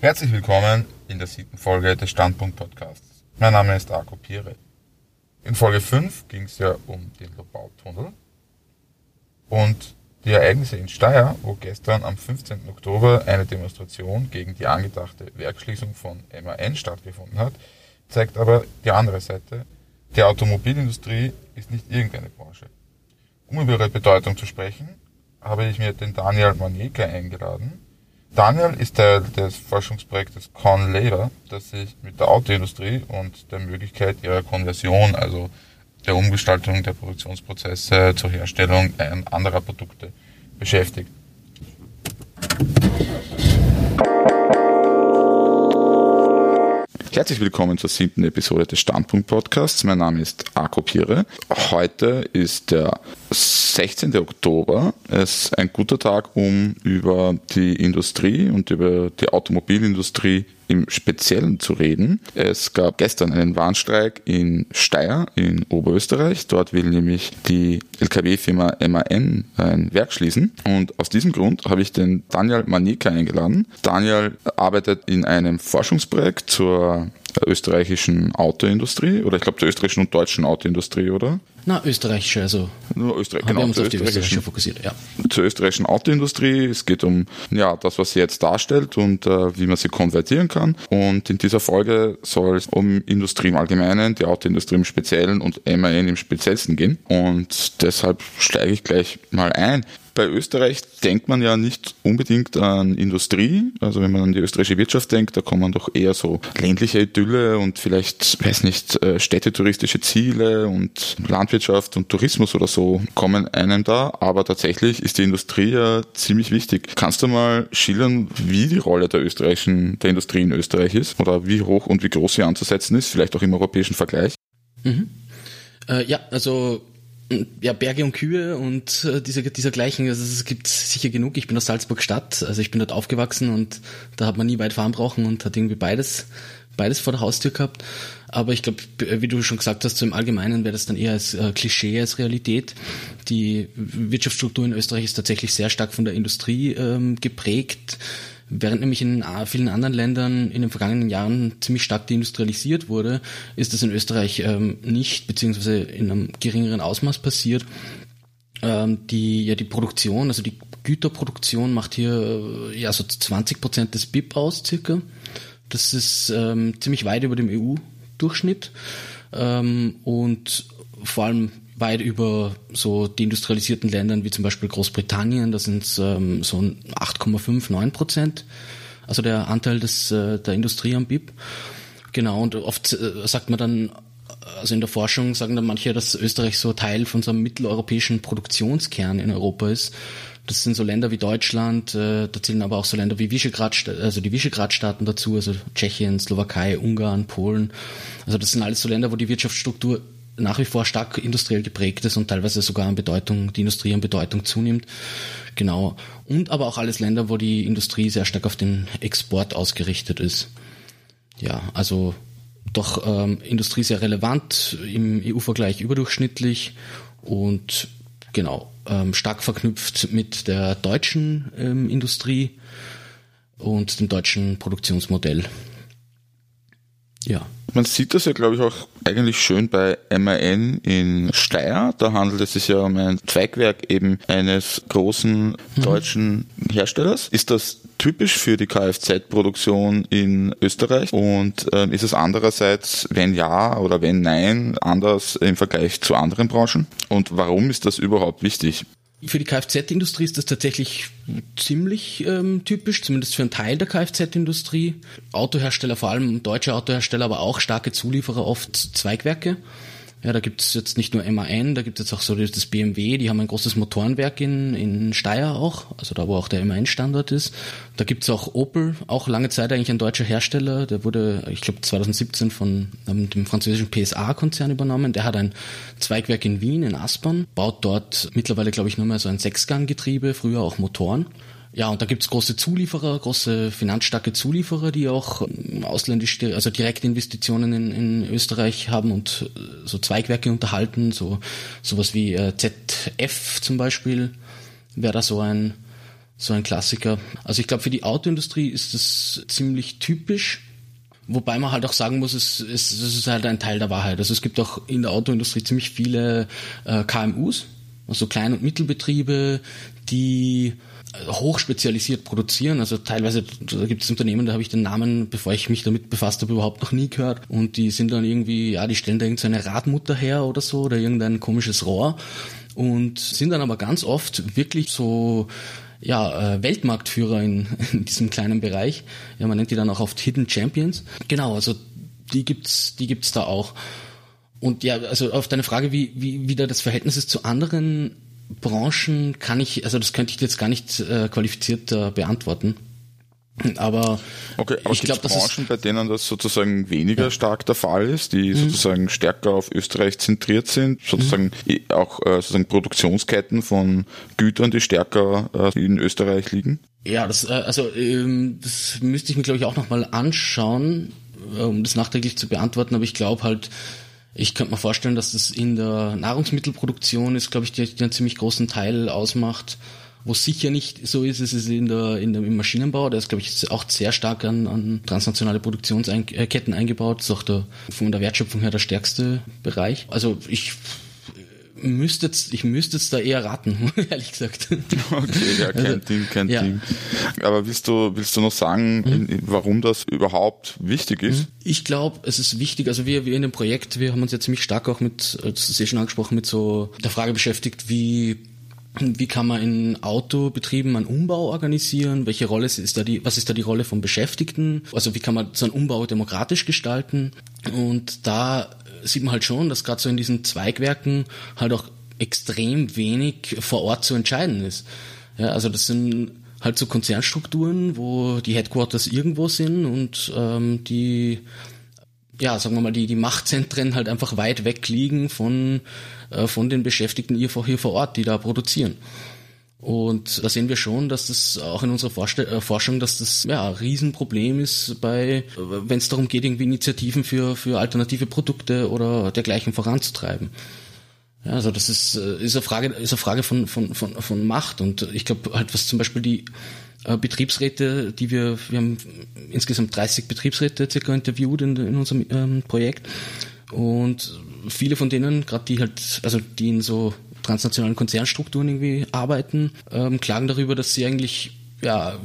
Herzlich willkommen in der siebten Folge des Standpunkt Podcasts. Mein Name ist Arco Pire. In Folge 5 ging es ja um den Lobautunnel und die Ereignisse in Steyr, wo gestern am 15. Oktober eine Demonstration gegen die angedachte Werkschließung von MAN stattgefunden hat, zeigt aber die andere Seite. Die Automobilindustrie ist nicht irgendeine Branche. Um über ihre Bedeutung zu sprechen, habe ich mir den Daniel Manieka eingeladen. Daniel ist Teil des Forschungsprojektes ConLater, das sich mit der Autoindustrie und der Möglichkeit ihrer Konversion, also der Umgestaltung der Produktionsprozesse zur Herstellung anderer Produkte beschäftigt. Herzlich willkommen zur siebten Episode des Standpunkt Podcasts. Mein Name ist Arko Pire. Heute ist der 16. Oktober. Es ist ein guter Tag, um über die Industrie und über die Automobilindustrie im Speziellen zu reden. Es gab gestern einen Warnstreik in Steyr in Oberösterreich. Dort will nämlich die LKW-Firma MAN ein Werk schließen. Und aus diesem Grund habe ich den Daniel Manika eingeladen. Daniel arbeitet in einem Forschungsprojekt zur österreichischen Autoindustrie oder ich glaube zur österreichischen und deutschen Autoindustrie, oder? Na, österreichische, also. Nur Österreich, genau. Wir uns auf die österreichische fokussiert, ja. Zur österreichischen Autoindustrie. Es geht um, ja, das, was sie jetzt darstellt und äh, wie man sie konvertieren kann. Und in dieser Folge soll es um Industrie im Allgemeinen, die Autoindustrie im Speziellen und MAN im Speziellsten gehen. Und deshalb steige ich gleich mal ein bei Österreich denkt man ja nicht unbedingt an Industrie. Also wenn man an die österreichische Wirtschaft denkt, da kommen doch eher so ländliche Idylle und vielleicht, weiß nicht, äh, städtetouristische Ziele und Landwirtschaft und Tourismus oder so kommen einem da. Aber tatsächlich ist die Industrie ja ziemlich wichtig. Kannst du mal schildern, wie die Rolle der österreichischen, der Industrie in Österreich ist oder wie hoch und wie groß sie anzusetzen ist, vielleicht auch im europäischen Vergleich? Mhm. Äh, ja, also ja, Berge und Kühe und äh, dieser, dieser gleichen, also es gibt sicher genug. Ich bin aus Salzburg Stadt, also ich bin dort aufgewachsen und da hat man nie weit fahren brauchen und hat irgendwie beides, beides vor der Haustür gehabt. Aber ich glaube, wie du schon gesagt hast, so im Allgemeinen wäre das dann eher als äh, Klischee als Realität. Die Wirtschaftsstruktur in Österreich ist tatsächlich sehr stark von der Industrie ähm, geprägt. Während nämlich in vielen anderen Ländern in den vergangenen Jahren ziemlich stark deindustrialisiert wurde, ist das in Österreich ähm, nicht, beziehungsweise in einem geringeren Ausmaß passiert. Ähm, die, ja, die Produktion, also die Güterproduktion macht hier äh, ja so 20 Prozent des BIP aus, circa. Das ist ähm, ziemlich weit über dem EU-Durchschnitt. Ähm, und vor allem weit über so die industrialisierten Ländern wie zum Beispiel Großbritannien, da sind es ähm, so 8,5, 9 Prozent, also der Anteil des, äh, der Industrie am BIP. Genau, und oft äh, sagt man dann, also in der Forschung sagen dann manche, dass Österreich so Teil von so einem mitteleuropäischen Produktionskern in Europa ist. Das sind so Länder wie Deutschland, äh, da zählen aber auch so Länder wie Visegrad, also die Visegrad-Staaten dazu, also Tschechien, Slowakei, Ungarn, Polen. Also das sind alles so Länder, wo die Wirtschaftsstruktur nach wie vor stark industriell geprägt ist und teilweise sogar an Bedeutung, die Industrie an Bedeutung zunimmt. Genau. Und aber auch alles Länder, wo die Industrie sehr stark auf den Export ausgerichtet ist. Ja, also doch ähm, Industrie sehr relevant, im EU-Vergleich überdurchschnittlich und genau, ähm, stark verknüpft mit der deutschen ähm, Industrie und dem deutschen Produktionsmodell. Ja. Man sieht das ja, glaube ich, auch eigentlich schön bei MAN in Steyr. Da handelt es sich ja um ein Zweigwerk eben eines großen mhm. deutschen Herstellers. Ist das typisch für die Kfz-Produktion in Österreich? Und äh, ist es andererseits, wenn ja oder wenn nein, anders im Vergleich zu anderen Branchen? Und warum ist das überhaupt wichtig? Für die Kfz-Industrie ist das tatsächlich ziemlich ähm, typisch, zumindest für einen Teil der Kfz-Industrie. Autohersteller, vor allem deutsche Autohersteller, aber auch starke Zulieferer, oft Zweigwerke. Ja, da gibt es jetzt nicht nur MAN, da gibt es jetzt auch so das BMW, die haben ein großes Motorenwerk in, in Steyr auch, also da wo auch der MAN-Standort ist. Da gibt es auch Opel, auch lange Zeit eigentlich ein deutscher Hersteller, der wurde, ich glaube 2017 von ähm, dem französischen PSA-Konzern übernommen. Der hat ein Zweigwerk in Wien, in Aspern, baut dort mittlerweile, glaube ich, nur mehr so ein Sechsganggetriebe, früher auch Motoren. Ja, und da gibt's große Zulieferer, große finanzstarke Zulieferer, die auch ähm, ausländische, also direkte Investitionen in, in Österreich haben und äh, so Zweigwerke unterhalten, so sowas wie äh, ZF zum Beispiel, wäre da so ein, so ein Klassiker. Also ich glaube, für die Autoindustrie ist das ziemlich typisch. Wobei man halt auch sagen muss, es, es, es ist halt ein Teil der Wahrheit. Also es gibt auch in der Autoindustrie ziemlich viele äh, KMUs, also Klein- und Mittelbetriebe, die hochspezialisiert produzieren. Also teilweise gibt es Unternehmen, da habe ich den Namen, bevor ich mich damit befasst habe, überhaupt noch nie gehört. Und die sind dann irgendwie, ja, die stellen da irgendeine Radmutter her oder so oder irgendein komisches Rohr und sind dann aber ganz oft wirklich so ja, äh, Weltmarktführer in, in diesem kleinen Bereich. Ja, man nennt die dann auch oft Hidden Champions. Genau, also die gibt's, die gibt's da auch. Und ja, also auf deine Frage, wie, wie, wie da das Verhältnis ist zu anderen Branchen, kann ich, also das könnte ich jetzt gar nicht äh, qualifiziert äh, beantworten. Aber okay, aber ich glaube, Branchen, bei denen das sozusagen weniger ja. stark der Fall ist, die mhm. sozusagen stärker auf Österreich zentriert sind, sozusagen mhm. auch äh, sozusagen Produktionsketten von Gütern, die stärker äh, in Österreich liegen? Ja, das äh, also ähm, das müsste ich mir glaube ich auch nochmal anschauen, äh, um das nachträglich zu beantworten. Aber ich glaube halt, ich könnte mir vorstellen, dass das in der Nahrungsmittelproduktion ist, glaube ich, die, die einen ziemlich großen Teil ausmacht. Wo sicher nicht so ist, ist es in der, in der, im Maschinenbau. Der ist, glaube ich, auch sehr stark an, an transnationale Produktionsketten eingebaut. Das ist auch der, von der Wertschöpfung her der stärkste Bereich. Also ich müsste jetzt, ich müsste jetzt da eher raten, ehrlich gesagt. Okay, ja, kein also, Ding, kein ja. Ding. Aber willst du, willst du noch sagen, mhm. warum das überhaupt wichtig ist? Mhm. Ich glaube, es ist wichtig, also wir, wir in dem Projekt, wir haben uns ja ziemlich stark auch mit, das ist ja schon angesprochen, mit so der Frage beschäftigt, wie wie kann man in Autobetrieben einen Umbau organisieren? Welche Rolle ist da die, was ist da die Rolle von Beschäftigten? Also wie kann man so einen Umbau demokratisch gestalten? Und da sieht man halt schon, dass gerade so in diesen Zweigwerken halt auch extrem wenig vor Ort zu entscheiden ist. Ja, also das sind halt so Konzernstrukturen, wo die Headquarters irgendwo sind und ähm, die ja, sagen wir mal, die, die Machtzentren halt einfach weit weg liegen von, äh, von den Beschäftigten hier vor, hier vor Ort, die da produzieren. Und da sehen wir schon, dass das auch in unserer Vorste äh, Forschung, dass das ja ein Riesenproblem ist bei, wenn es darum geht, irgendwie Initiativen für, für alternative Produkte oder dergleichen voranzutreiben. Ja, also das ist, äh, ist eine Frage, ist eine Frage von, von, von, von Macht. Und ich glaube halt, was zum Beispiel die äh, Betriebsräte, die wir, wir haben insgesamt 30 Betriebsräte circa interviewt in, in unserem ähm, Projekt. Und viele von denen, gerade die halt, also die in so transnationalen Konzernstrukturen irgendwie arbeiten, ähm, klagen darüber, dass sie eigentlich ja,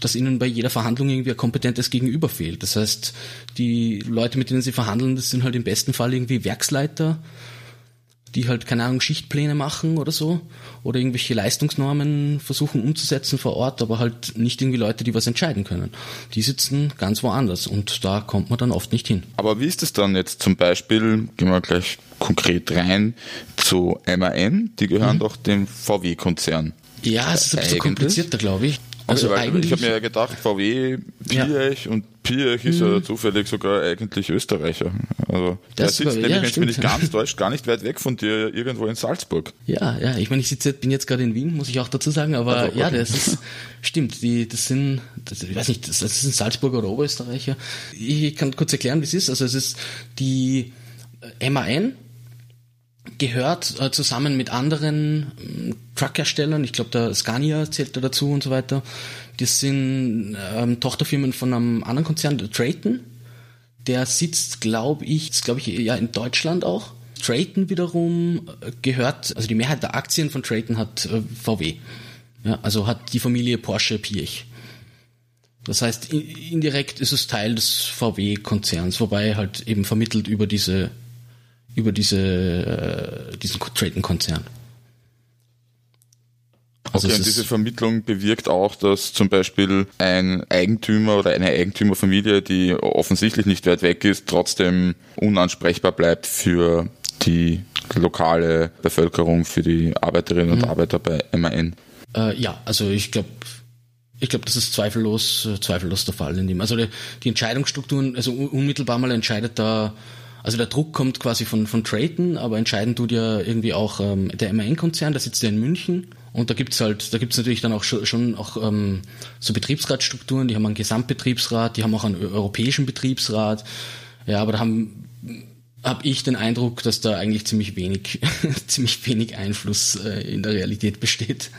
dass ihnen bei jeder Verhandlung irgendwie ein kompetentes Gegenüber fehlt. Das heißt, die Leute, mit denen sie verhandeln, das sind halt im besten Fall irgendwie Werksleiter, die halt, keine Ahnung, Schichtpläne machen oder so, oder irgendwelche Leistungsnormen versuchen umzusetzen vor Ort, aber halt nicht irgendwie Leute, die was entscheiden können. Die sitzen ganz woanders und da kommt man dann oft nicht hin. Aber wie ist es dann jetzt zum Beispiel, gehen wir gleich konkret rein, zu MAN, die gehören mhm. doch dem VW-Konzern. Ja, es ist ein bisschen komplizierter, glaube ich. Also, eigentlich, ich habe mir ja gedacht, VW, Piech ja. und Piech ist mhm. ja zufällig sogar eigentlich Österreicher. Also das der sitzt war, nämlich, ja, wenn nicht ganz deutsch, gar nicht weit weg von dir, irgendwo in Salzburg. Ja, ja, ich meine, ich sitze, bin jetzt gerade in Wien, muss ich auch dazu sagen, aber also, okay. ja, das ist, stimmt, die, das sind, das, ich weiß nicht, das, das sind Salzburger oder Oberösterreicher. Ich kann kurz erklären, wie es ist. Also es ist die MAN, gehört äh, zusammen mit anderen ähm, Truckherstellern, ich glaube der Scania zählt da dazu und so weiter. Das sind ähm, Tochterfirmen von einem anderen Konzern, der Trayton. Der sitzt, glaube ich, glaube ich, ja in Deutschland auch. Trayton wiederum äh, gehört, also die Mehrheit der Aktien von Trayton hat äh, VW. Ja, also hat die Familie Porsche Piech. Das heißt, indirekt ist es Teil des VW-Konzerns, wobei halt eben vermittelt über diese über diese, äh, diesen Trading-Konzern. Also okay, und diese Vermittlung bewirkt auch, dass zum Beispiel ein Eigentümer oder eine Eigentümerfamilie, die offensichtlich nicht weit weg ist, trotzdem unansprechbar bleibt für die lokale Bevölkerung, für die Arbeiterinnen und mhm. Arbeiter bei MAN. Äh, ja, also ich glaube, ich glaube, das ist zweifellos, äh, zweifellos der Fall in dem. Also die, die Entscheidungsstrukturen, also unmittelbar mal entscheidet da also der Druck kommt quasi von, von Trayton, aber entscheidend tut ja irgendwie auch ähm, der MAN-Konzern, der sitzt ja in München. Und da gibt's halt, da gibt's natürlich dann auch schon, schon auch ähm, so Betriebsratstrukturen, die haben einen Gesamtbetriebsrat, die haben auch einen europäischen Betriebsrat. Ja, aber da haben habe ich den Eindruck, dass da eigentlich ziemlich wenig, ziemlich wenig Einfluss äh, in der Realität besteht.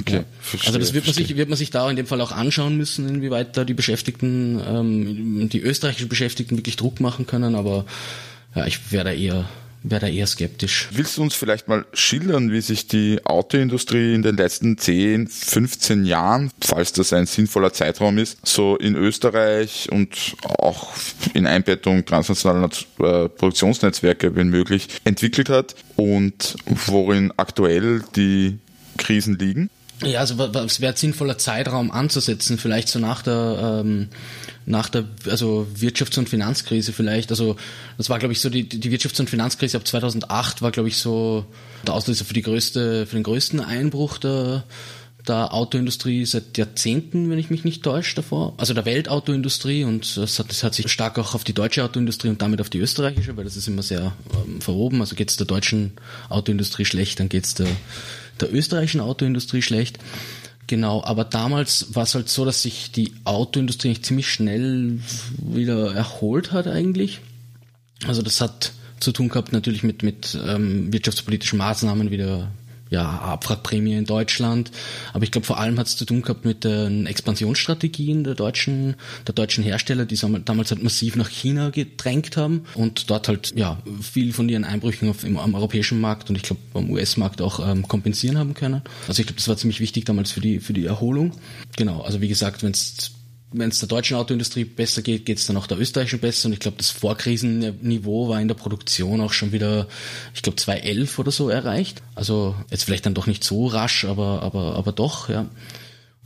Okay, verstehe, also das wird man, sich, wird man sich da in dem Fall auch anschauen müssen, inwieweit da die Beschäftigten, ähm, die österreichischen Beschäftigten wirklich Druck machen können, aber ja, ich wäre da eher wäre da eher skeptisch. Willst du uns vielleicht mal schildern, wie sich die Autoindustrie in den letzten 10, 15 Jahren, falls das ein sinnvoller Zeitraum ist, so in Österreich und auch in Einbettung transnationaler äh, Produktionsnetzwerke, wenn möglich, entwickelt hat und worin aktuell die Krisen liegen? Ja, also es wäre sinnvoller Zeitraum anzusetzen, vielleicht so nach der ähm, nach der also Wirtschafts- und Finanzkrise vielleicht. Also das war glaube ich so die die Wirtschafts- und Finanzkrise ab 2008 war glaube ich so der Auslöser für die größte für den größten Einbruch der der Autoindustrie seit Jahrzehnten, wenn ich mich nicht täusche, davor. Also der Weltautoindustrie und das hat, das hat sich stark auch auf die deutsche Autoindustrie und damit auf die österreichische, weil das ist immer sehr ähm, verwoben. Also geht es der deutschen Autoindustrie schlecht, dann geht es der der österreichischen Autoindustrie schlecht. Genau, aber damals war es halt so, dass sich die Autoindustrie nicht ziemlich schnell wieder erholt hat eigentlich. Also das hat zu tun gehabt natürlich mit, mit ähm, wirtschaftspolitischen Maßnahmen, wieder ja, Abwrackprämie in Deutschland. Aber ich glaube, vor allem hat es zu tun gehabt mit den Expansionsstrategien der deutschen, der deutschen Hersteller, die damals halt massiv nach China gedrängt haben und dort halt ja viel von ihren Einbrüchen auf, im, am europäischen Markt und ich glaube am US-Markt auch ähm, kompensieren haben können. Also ich glaube, das war ziemlich wichtig damals für die für die Erholung. Genau, also wie gesagt, wenn es wenn es der deutschen Autoindustrie besser geht, geht es dann auch der österreichischen besser. Und ich glaube, das Vorkrisenniveau war in der Produktion auch schon wieder, ich glaube, 2011 oder so erreicht. Also jetzt vielleicht dann doch nicht so rasch, aber, aber, aber doch, ja.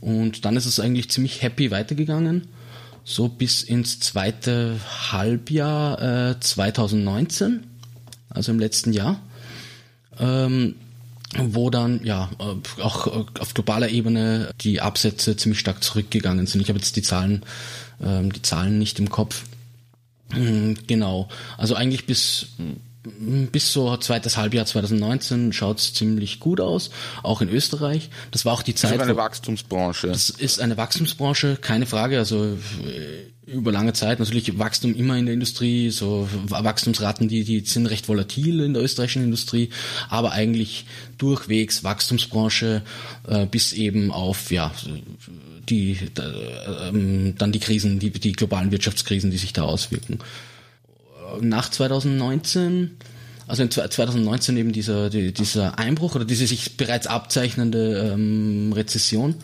Und dann ist es eigentlich ziemlich happy weitergegangen. So bis ins zweite Halbjahr äh, 2019, also im letzten Jahr. Ähm, wo dann ja äh, auch äh, auf globaler Ebene die Absätze ziemlich stark zurückgegangen sind. Ich habe jetzt die Zahlen, ähm, die Zahlen nicht im Kopf. Hm, genau. Also eigentlich bis bis so zweites Halbjahr 2019 schaut es ziemlich gut aus, auch in Österreich. Das war auch die Zeit. Das ist eine Wachstumsbranche. Das ist eine Wachstumsbranche, keine Frage. Also äh, über lange Zeit natürlich Wachstum immer in der Industrie, so Wachstumsraten, die die sind recht volatil in der österreichischen Industrie, aber eigentlich durchwegs Wachstumsbranche äh, bis eben auf ja die äh, ähm, dann die Krisen, die die globalen Wirtschaftskrisen, die sich da auswirken nach 2019, also in 2019 eben dieser, dieser Einbruch oder diese sich bereits abzeichnende ähm, Rezession.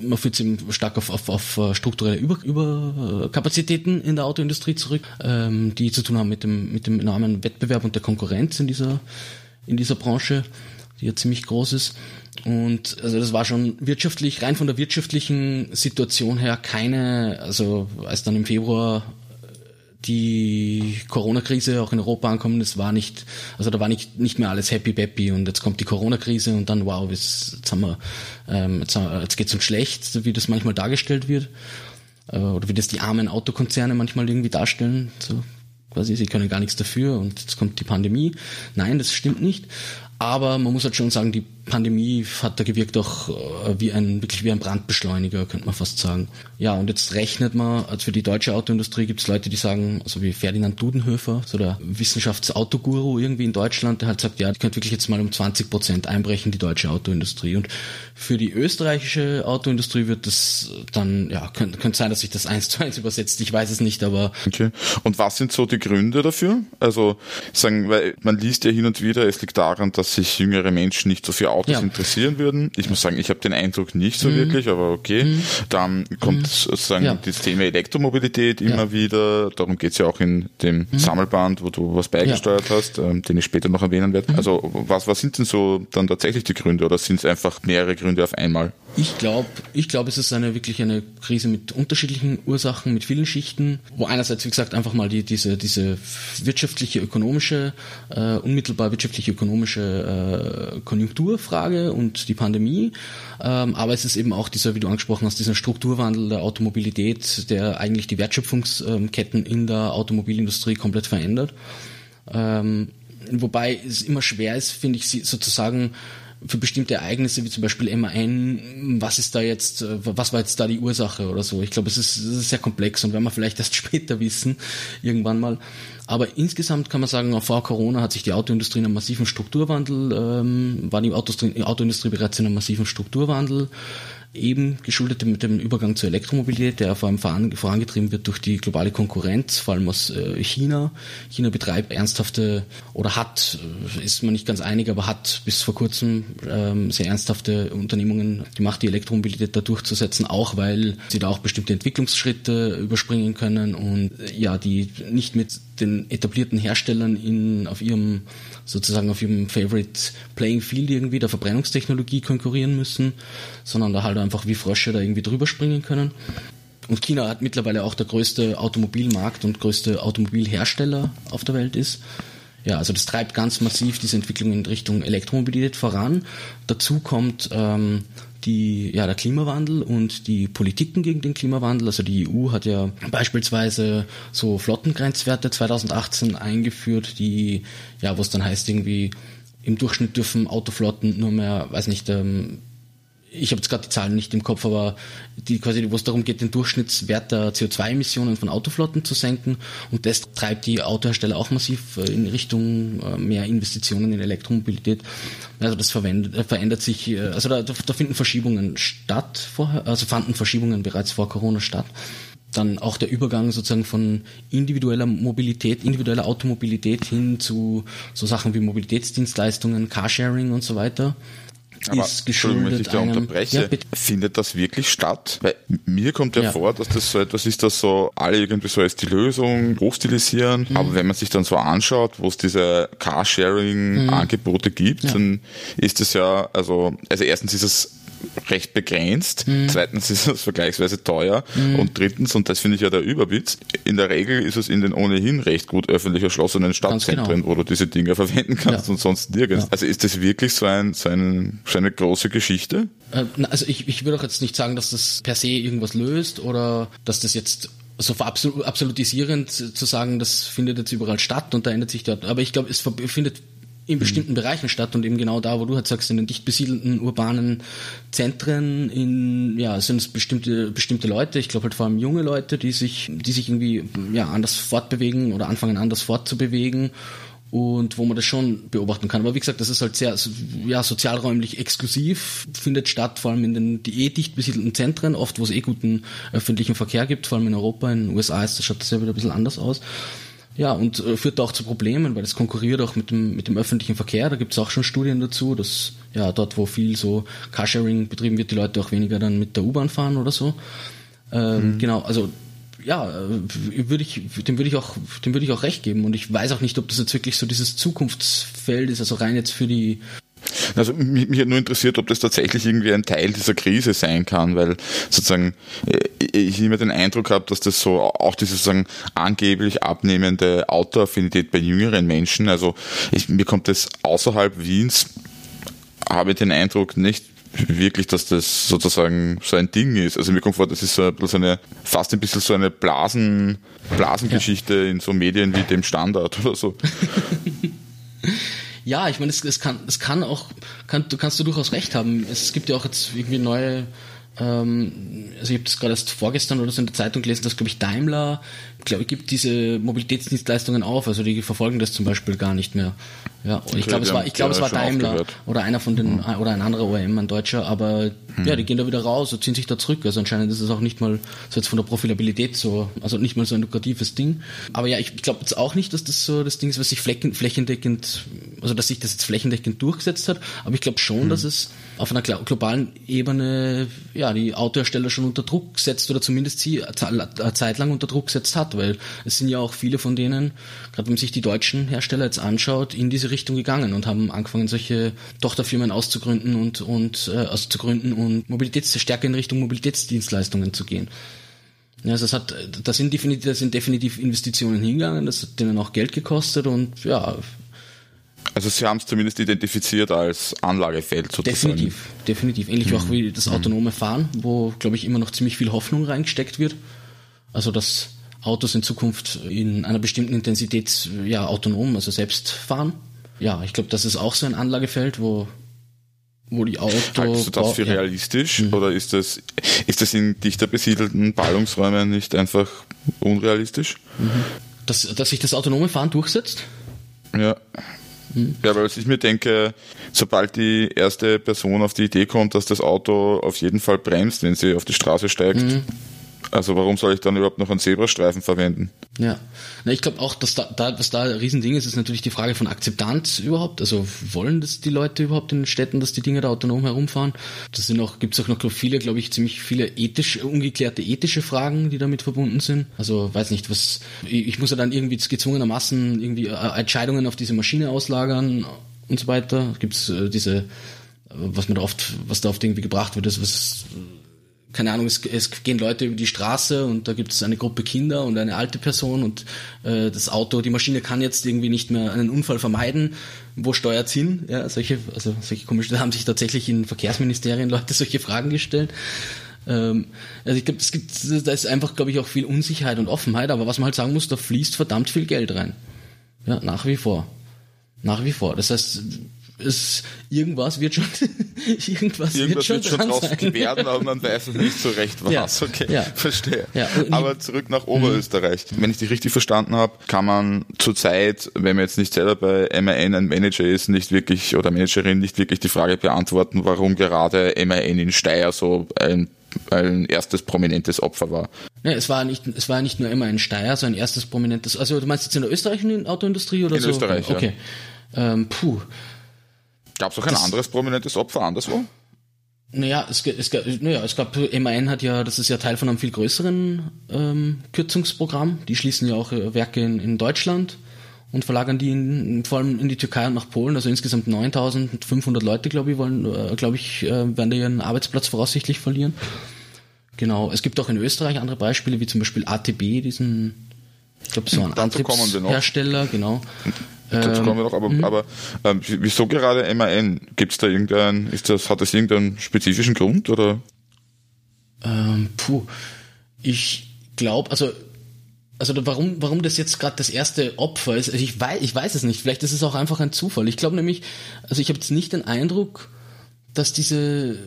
Man führt sich stark auf, auf, auf äh, strukturelle Über, Überkapazitäten in der Autoindustrie zurück, ähm, die zu tun haben mit dem, mit dem enormen Wettbewerb und der Konkurrenz in dieser, in dieser Branche, die ja ziemlich groß ist. Und also das war schon wirtschaftlich, rein von der wirtschaftlichen Situation her keine, also als dann im Februar die Corona-Krise auch in Europa ankommen, das war nicht, also da war nicht, nicht mehr alles happy peppy und jetzt kommt die Corona-Krise und dann wow, jetzt, jetzt haben wir, ähm, jetzt, jetzt geht's uns schlecht, wie das manchmal dargestellt wird äh, oder wie das die armen Autokonzerne manchmal irgendwie darstellen, so quasi sie können gar nichts dafür und jetzt kommt die Pandemie. Nein, das stimmt nicht. Aber man muss halt schon sagen, die Pandemie hat da gewirkt auch äh, wie ein, wirklich wie ein Brandbeschleuniger, könnte man fast sagen. Ja, und jetzt rechnet man, also für die deutsche Autoindustrie gibt es Leute, die sagen, also wie Ferdinand Dudenhöfer, so der Wissenschaftsautoguru irgendwie in Deutschland, der halt sagt, ja, die könnte wirklich jetzt mal um 20 Prozent einbrechen, die deutsche Autoindustrie. Und für die österreichische Autoindustrie wird das dann, ja, könnte, könnte sein, dass sich das eins zu eins übersetzt, ich weiß es nicht, aber. Okay. Und was sind so die Gründe dafür? Also, sagen, weil man liest ja hin und wieder, es liegt daran, dass sich jüngere Menschen nicht so für Autos ja. interessieren würden. Ich muss sagen, ich habe den Eindruck nicht so mhm. wirklich, aber okay. Mhm. Dann kommt mhm. sozusagen ja. das Thema Elektromobilität immer ja. wieder. Darum geht's ja auch in dem mhm. Sammelband, wo du was beigesteuert hast, ähm, den ich später noch erwähnen werde. Mhm. Also was, was sind denn so dann tatsächlich die Gründe oder sind es einfach mehrere Gründe auf einmal? Ich glaube, ich glaube, es ist eine wirklich eine Krise mit unterschiedlichen Ursachen, mit vielen Schichten, wo einerseits, wie gesagt, einfach mal die, diese, diese wirtschaftliche, ökonomische, äh, unmittelbar wirtschaftliche, ökonomische äh, Konjunkturfrage und die Pandemie, ähm, aber es ist eben auch dieser, wie du angesprochen hast, dieser Strukturwandel der Automobilität, der eigentlich die Wertschöpfungsketten in der Automobilindustrie komplett verändert. Ähm, wobei es immer schwer ist, finde ich, sozusagen für bestimmte Ereignisse wie zum Beispiel MAN, was ist da jetzt, äh, was war jetzt da die Ursache oder so. Ich glaube, es ist, ist sehr komplex und werden wir vielleicht erst später wissen, irgendwann mal. Aber insgesamt kann man sagen, vor Corona hat sich die Autoindustrie in einem massiven Strukturwandel, ähm, war die Autoindustrie bereits in einem massiven Strukturwandel eben geschuldet mit dem Übergang zur Elektromobilität, der vor allem vorangetrieben wird durch die globale Konkurrenz, vor allem aus äh, China. China betreibt ernsthafte oder hat, äh, ist man nicht ganz einig, aber hat bis vor kurzem ähm, sehr ernsthafte Unternehmungen gemacht, die Elektromobilität da durchzusetzen, auch weil sie da auch bestimmte Entwicklungsschritte überspringen können und äh, ja, die nicht mit den etablierten Herstellern in, auf ihrem sozusagen auf ihrem Favorite Playing Field irgendwie der Verbrennungstechnologie konkurrieren müssen, sondern da halt einfach wie Frösche da irgendwie drüber springen können. Und China hat mittlerweile auch der größte Automobilmarkt und größte Automobilhersteller auf der Welt ist. Ja, also das treibt ganz massiv diese Entwicklung in Richtung Elektromobilität voran. Dazu kommt ähm, die, ja, der Klimawandel und die Politiken gegen den Klimawandel. Also die EU hat ja beispielsweise so Flottengrenzwerte 2018 eingeführt, die, ja, wo es dann heißt irgendwie, im Durchschnitt dürfen Autoflotten nur mehr, weiß nicht, ähm, ich habe jetzt gerade die Zahlen nicht im Kopf, aber die quasi, wo es darum geht, den Durchschnittswert der CO2-Emissionen von Autoflotten zu senken. Und das treibt die Autohersteller auch massiv äh, in Richtung äh, mehr Investitionen in Elektromobilität. Also das äh, verändert sich, also da, da finden Verschiebungen statt vorher, also fanden Verschiebungen bereits vor Corona statt dann auch der Übergang sozusagen von individueller Mobilität, individueller Automobilität hin zu so Sachen wie Mobilitätsdienstleistungen, Carsharing und so weiter aber, ist geschuldet wenn ich da unterbreche, ja, findet das wirklich statt? Weil mir kommt ja, ja, vor, dass das so etwas ist, dass so alle irgendwie so als die Lösung hochstilisieren. Mhm. Aber wenn man sich dann so anschaut, wo es diese Carsharing-Angebote mhm. gibt, ja. dann ist es ja, also, also erstens ist es recht begrenzt. Mhm. Zweitens ist es vergleichsweise teuer. Mhm. Und drittens, und das finde ich ja der Überwitz, in der Regel ist es in den ohnehin recht gut öffentlich erschlossenen Stadtzentren, genau. wo du diese Dinge verwenden kannst ja. und sonst nirgends. Ja. Also ist das wirklich so, ein, so, ein, so eine große Geschichte? Äh, also ich, ich würde auch jetzt nicht sagen, dass das per se irgendwas löst oder dass das jetzt so absolutisierend zu sagen, das findet jetzt überall statt und da ändert sich dort. Aber ich glaube, es findet in bestimmten mhm. Bereichen statt und eben genau da, wo du halt sagst, in den dicht besiedelten urbanen Zentren, in ja, sind es bestimmte bestimmte Leute, ich glaube halt vor allem junge Leute, die sich die sich irgendwie ja anders fortbewegen oder anfangen anders fortzubewegen und wo man das schon beobachten kann. Aber wie gesagt, das ist halt sehr ja, sozialräumlich exklusiv, findet statt, vor allem in den die eh dicht besiedelten Zentren, oft wo es eh guten öffentlichen Verkehr gibt, vor allem in Europa, in den USA ist das, schaut das ja wieder ein bisschen anders aus. Ja, und äh, führt auch zu Problemen, weil es konkurriert auch mit dem, mit dem öffentlichen Verkehr. Da gibt es auch schon Studien dazu, dass ja dort, wo viel so Carsharing betrieben wird, die Leute auch weniger dann mit der U-Bahn fahren oder so. Ähm, mhm. Genau, also ja, äh, würde ich, dem würde ich auch, dem würde ich auch recht geben. Und ich weiß auch nicht, ob das jetzt wirklich so dieses Zukunftsfeld ist, also rein jetzt für die also mich, mich hat nur interessiert, ob das tatsächlich irgendwie ein Teil dieser Krise sein kann, weil sozusagen äh, ich immer den Eindruck habe, dass das so auch diese sozusagen angeblich abnehmende Autoaffinität bei jüngeren Menschen, also ich, mir kommt das außerhalb Wiens, habe ich den Eindruck nicht wirklich, dass das sozusagen so ein Ding ist. Also mir kommt vor, das ist so eine, fast ein bisschen so eine Blasen, Blasengeschichte ja. in so Medien wie dem Standard oder so. Ja, ich meine, es, es, kann, es kann auch, kann, du kannst du durchaus recht haben. Es gibt ja auch jetzt irgendwie neue, ähm, also ich habe das gerade erst vorgestern oder so in der Zeitung gelesen, dass glaube ich Daimler glaube, gibt diese Mobilitätsdienstleistungen auf, also die verfolgen das zum Beispiel gar nicht mehr. Ja, okay, ich glaube, es war, ich glaube, es war Daimler oder einer von den, mhm. oder ein anderer OEM, ein Deutscher, aber mhm. ja, die gehen da wieder raus und ziehen sich da zurück. Also anscheinend ist es auch nicht mal so jetzt von der Profilabilität so, also nicht mal so ein lukratives Ding. Aber ja, ich glaube jetzt auch nicht, dass das so das Ding ist, was sich flächen, flächendeckend, also dass sich das jetzt flächendeckend durchgesetzt hat. Aber ich glaube schon, mhm. dass es auf einer globalen Ebene, ja, die Autohersteller schon unter Druck setzt oder zumindest sie eine Zeit lang unter Druck setzt hat weil es sind ja auch viele von denen, gerade wenn man sich die deutschen Hersteller jetzt anschaut, in diese Richtung gegangen und haben angefangen, solche Tochterfirmen auszugründen und, und äh, auszugründen und Mobilitäts stärker in Richtung Mobilitätsdienstleistungen zu gehen. Ja, also es hat, da sind definitiv, da sind definitiv Investitionen hingegangen, das hat denen auch Geld gekostet und ja. Also Sie haben es zumindest identifiziert als Anlagefeld sozusagen. Definitiv, definitiv. Ähnlich mhm. auch wie das autonome Fahren, wo, glaube ich, immer noch ziemlich viel Hoffnung reingesteckt wird. Also das Autos in Zukunft in einer bestimmten Intensität ja autonom, also selbst fahren. Ja, ich glaube, das ist auch so ein Anlagefeld, wo wo die Auto. Haltest du das für realistisch ja. oder ist das, ist das in dichter besiedelten Ballungsräumen nicht einfach unrealistisch? Mhm. Dass, dass sich das autonome Fahren durchsetzt? Ja. Mhm. Ja, weil ich mir denke, sobald die erste Person auf die Idee kommt, dass das Auto auf jeden Fall bremst, wenn sie auf die Straße steigt, mhm. Also warum soll ich dann überhaupt noch einen Zebrastreifen verwenden? Ja, Na, ich glaube auch, dass da, da, was da ein Riesending ist, ist natürlich die Frage von Akzeptanz überhaupt. Also wollen das die Leute überhaupt in den Städten, dass die Dinge da autonom herumfahren? Das sind auch, gibt es auch noch viele, glaube ich, ziemlich viele ethisch, ungeklärte ethische Fragen, die damit verbunden sind. Also weiß nicht, was ich, muss ja dann irgendwie gezwungenermaßen irgendwie äh, Entscheidungen auf diese Maschine auslagern und so weiter. Gibt es äh, diese, äh, was man da oft, was da oft irgendwie gebracht wird, ist was keine Ahnung, es, es gehen Leute über die Straße und da gibt es eine Gruppe Kinder und eine alte Person und äh, das Auto, die Maschine kann jetzt irgendwie nicht mehr einen Unfall vermeiden. Wo steuert's hin? Ja, solche, also solche komische, da haben sich tatsächlich in Verkehrsministerien Leute solche Fragen gestellt. Ähm, also ich glaube, es gibt, da ist einfach, glaube ich, auch viel Unsicherheit und Offenheit, aber was man halt sagen muss, da fließt verdammt viel Geld rein. Ja, nach wie vor. Nach wie vor. Das heißt, es, irgendwas wird schon, irgendwas, irgendwas wird schon, wird schon draus werden, aber man weiß es nicht so recht was. Ja, okay, ja. verstehe. Ja, aber zurück nach Oberösterreich. Mhm. Wenn ich dich richtig verstanden habe, kann man zurzeit, wenn man jetzt nicht selber bei MAN ein Manager ist, nicht wirklich oder Managerin nicht wirklich die Frage beantworten, warum gerade MAN in Steyr so ein ein erstes prominentes Opfer war. Ja, es war nicht, es war nicht nur immer ein Steyr, sondern ein erstes prominentes, also du meinst jetzt in der österreichischen Autoindustrie oder in so? In Österreich, okay. ja. Ähm, puh. Gab es auch ein das, anderes prominentes Opfer anderswo? Naja, es, es, naja, es gab, MAN hat ja, das ist ja Teil von einem viel größeren ähm, Kürzungsprogramm. Die schließen ja auch äh, Werke in, in Deutschland und verlagern die in, vor allem in die Türkei und nach Polen. Also insgesamt 9500 Leute, glaube ich, wollen, äh, glaube ich, äh, werden da ihren Arbeitsplatz voraussichtlich verlieren. Genau. Es gibt auch in Österreich andere Beispiele, wie zum Beispiel ATB, diesen, ich glaube, so ein Antriebshersteller, genau. Dazu kommen wir noch, aber, mhm. aber ähm, wieso gerade MAN? Gibt es da irgendein, ist das, hat das irgendeinen spezifischen Grund oder? Ähm, puh, ich glaube, also also warum, warum das jetzt gerade das erste Opfer ist, also ich weiß, ich weiß es nicht. Vielleicht ist es auch einfach ein Zufall. Ich glaube nämlich, also ich habe jetzt nicht den Eindruck, dass diese,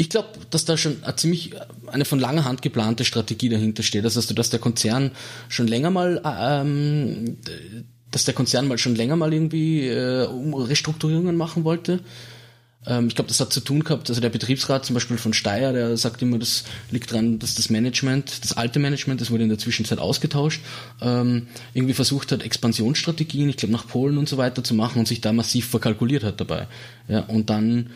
ich glaube, dass da schon eine ziemlich eine von langer Hand geplante Strategie dahinter steht. Also dass der Konzern schon länger mal ähm, dass der Konzern mal schon länger mal irgendwie äh, Restrukturierungen machen wollte. Ähm, ich glaube, das hat zu tun gehabt, also der Betriebsrat zum Beispiel von Steyr, der sagt immer, das liegt daran, dass das Management, das alte Management, das wurde in der Zwischenzeit ausgetauscht, ähm, irgendwie versucht hat, Expansionsstrategien, ich glaube nach Polen und so weiter zu machen und sich da massiv verkalkuliert hat dabei. Ja, und dann äh,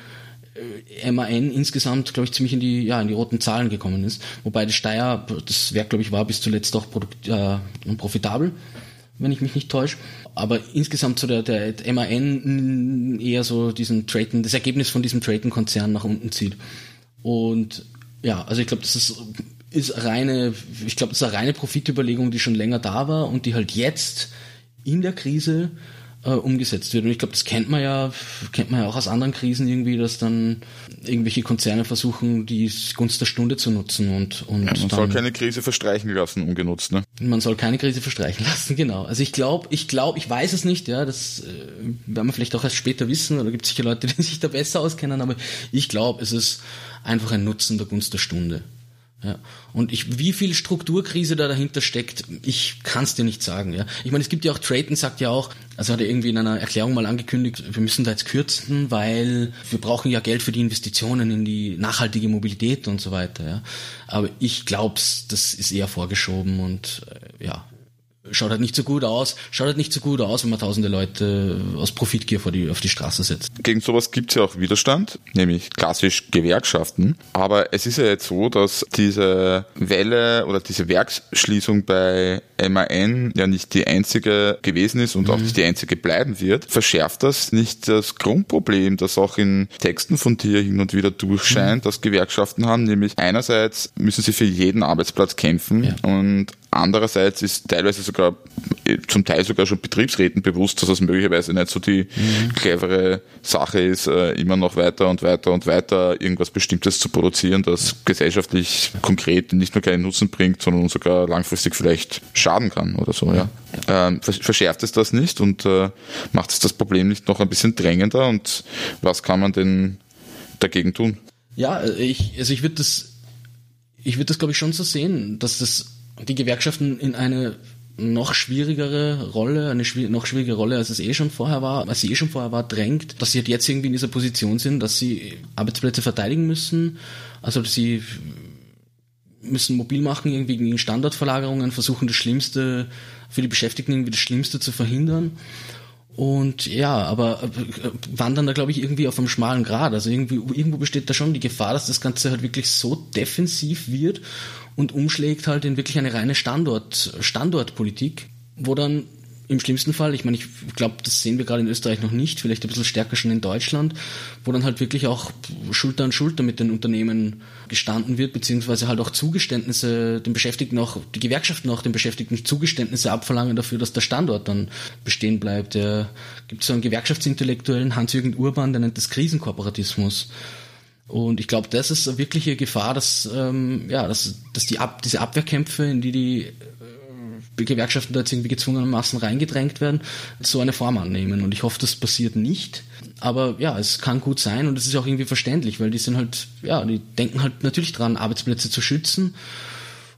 MAN insgesamt, glaube ich, ziemlich in die, ja, in die roten Zahlen gekommen ist. Wobei das Steyr, das Werk, glaube ich, war bis zuletzt auch produkt, äh, profitabel wenn ich mich nicht täusche. Aber insgesamt so der, der MAN eher so diesen Traden, das Ergebnis von diesem Traden-Konzern nach unten zieht. Und ja, also ich glaube, das ist, ist reine, ich glaube, das ist eine reine Profitüberlegung, die schon länger da war und die halt jetzt in der Krise äh, umgesetzt wird. Und ich glaube, das kennt man ja, kennt man ja auch aus anderen Krisen irgendwie, dass dann irgendwelche Konzerne versuchen, die Gunst der Stunde zu nutzen und, und ja, man soll keine Krise verstreichen lassen, ungenutzt, ne? Man soll keine Krise verstreichen lassen, genau. Also ich glaube, ich glaube, ich weiß es nicht, ja, das äh, werden wir vielleicht auch erst später wissen, oder gibt sicher Leute, die sich da besser auskennen, aber ich glaube, es ist einfach ein Nutzen der Gunst der Stunde. Ja. Und ich, wie viel Strukturkrise da dahinter steckt, ich kann es dir nicht sagen. Ja. Ich meine, es gibt ja auch, Trayton sagt ja auch, also hat er irgendwie in einer Erklärung mal angekündigt, wir müssen da jetzt kürzen, weil wir brauchen ja Geld für die Investitionen in die nachhaltige Mobilität und so weiter. Ja. Aber ich glaube, das ist eher vorgeschoben und äh, ja, schaut halt nicht so gut aus, schaut halt nicht so gut aus, wenn man tausende Leute aus Profitgier vor die, auf die Straße setzt. Gegen sowas gibt es ja auch Widerstand, nämlich klassisch Gewerkschaften. Aber es ist ja jetzt so, dass diese Welle oder diese Werksschließung bei MAN ja nicht die einzige gewesen ist und mhm. auch nicht die einzige bleiben wird. Verschärft das nicht das Grundproblem, das auch in Texten von dir hin und wieder durchscheint, mhm. dass Gewerkschaften haben, nämlich einerseits müssen sie für jeden Arbeitsplatz kämpfen ja. und Andererseits ist teilweise sogar, zum Teil sogar schon Betriebsräten bewusst, dass es möglicherweise nicht so die mhm. clevere Sache ist, äh, immer noch weiter und weiter und weiter irgendwas Bestimmtes zu produzieren, das gesellschaftlich konkret nicht nur keinen Nutzen bringt, sondern sogar langfristig vielleicht schaden kann oder so, ja. Ähm, verschärft es das nicht und äh, macht es das Problem nicht noch ein bisschen drängender und was kann man denn dagegen tun? Ja, ich, also ich würde das, ich würde das glaube ich schon so sehen, dass das die Gewerkschaften in eine noch schwierigere Rolle, eine schwier noch schwierigere Rolle, als es eh schon vorher war, als sie eh schon vorher war, drängt, dass sie halt jetzt irgendwie in dieser Position sind, dass sie Arbeitsplätze verteidigen müssen, also sie müssen mobil machen, irgendwie gegen Standortverlagerungen, versuchen das Schlimmste für die Beschäftigten irgendwie das Schlimmste zu verhindern. Und ja, aber äh, wandern da glaube ich irgendwie auf einem schmalen Grad. Also irgendwie, irgendwo besteht da schon die Gefahr, dass das Ganze halt wirklich so defensiv wird und umschlägt halt in wirklich eine reine Standort, Standortpolitik, wo dann im schlimmsten Fall, ich meine, ich glaube, das sehen wir gerade in Österreich noch nicht, vielleicht ein bisschen stärker schon in Deutschland, wo dann halt wirklich auch Schulter an Schulter mit den Unternehmen gestanden wird, beziehungsweise halt auch Zugeständnisse, den Beschäftigten auch, die Gewerkschaften auch den Beschäftigten Zugeständnisse abverlangen dafür, dass der Standort dann bestehen bleibt. Der gibt so einen Gewerkschaftsintellektuellen Hans-Jürgen Urban, der nennt das Krisenkooperatismus. Und ich glaube, das ist eine wirkliche Gefahr, dass, ähm, ja, dass, dass die Ab diese Abwehrkämpfe, in die die Gewerkschaften da jetzt irgendwie gezwungenermaßen reingedrängt werden, so eine Form annehmen. Und ich hoffe, das passiert nicht. Aber ja, es kann gut sein und es ist auch irgendwie verständlich, weil die sind halt, ja, die denken halt natürlich dran, Arbeitsplätze zu schützen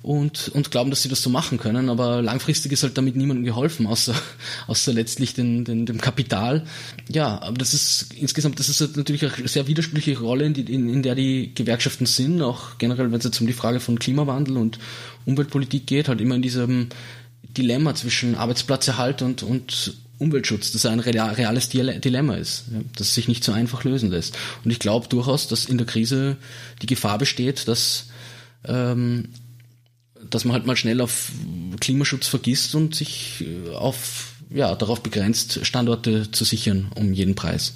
und, und glauben, dass sie das so machen können. Aber langfristig ist halt damit niemandem geholfen, außer, außer letztlich den, den, dem Kapital. Ja, aber das ist insgesamt, das ist halt natürlich eine sehr widersprüchliche Rolle, in, in, in der die Gewerkschaften sind, auch generell, wenn es jetzt um die Frage von Klimawandel und Umweltpolitik geht, halt immer in diesem Dilemma zwischen Arbeitsplatzerhalt und, und Umweltschutz, das ein reales Dilemma ist, das sich nicht so einfach lösen lässt. Und ich glaube durchaus, dass in der Krise die Gefahr besteht, dass, ähm, dass man halt mal schnell auf Klimaschutz vergisst und sich äh, auf, ja, darauf begrenzt, Standorte zu sichern um jeden Preis.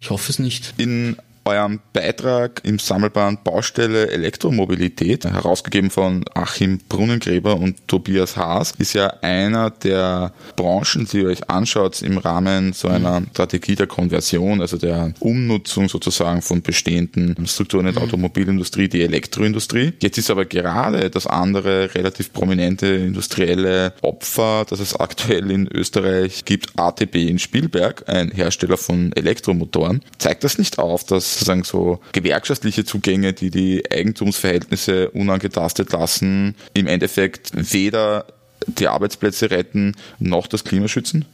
Ich hoffe es nicht. In eurem Beitrag im Sammelband Baustelle Elektromobilität, herausgegeben von Achim Brunnengräber und Tobias Haas, ist ja einer der Branchen, die ihr euch anschaut im Rahmen so einer mhm. Strategie der Konversion, also der Umnutzung sozusagen von bestehenden Strukturen in der mhm. Automobilindustrie, die Elektroindustrie. Jetzt ist aber gerade das andere relativ prominente industrielle Opfer, das es aktuell in Österreich gibt, ATB in Spielberg, ein Hersteller von Elektromotoren. Zeigt das nicht auf, dass sozusagen so gewerkschaftliche Zugänge, die die Eigentumsverhältnisse unangetastet lassen, im Endeffekt weder die Arbeitsplätze retten noch das Klima schützen?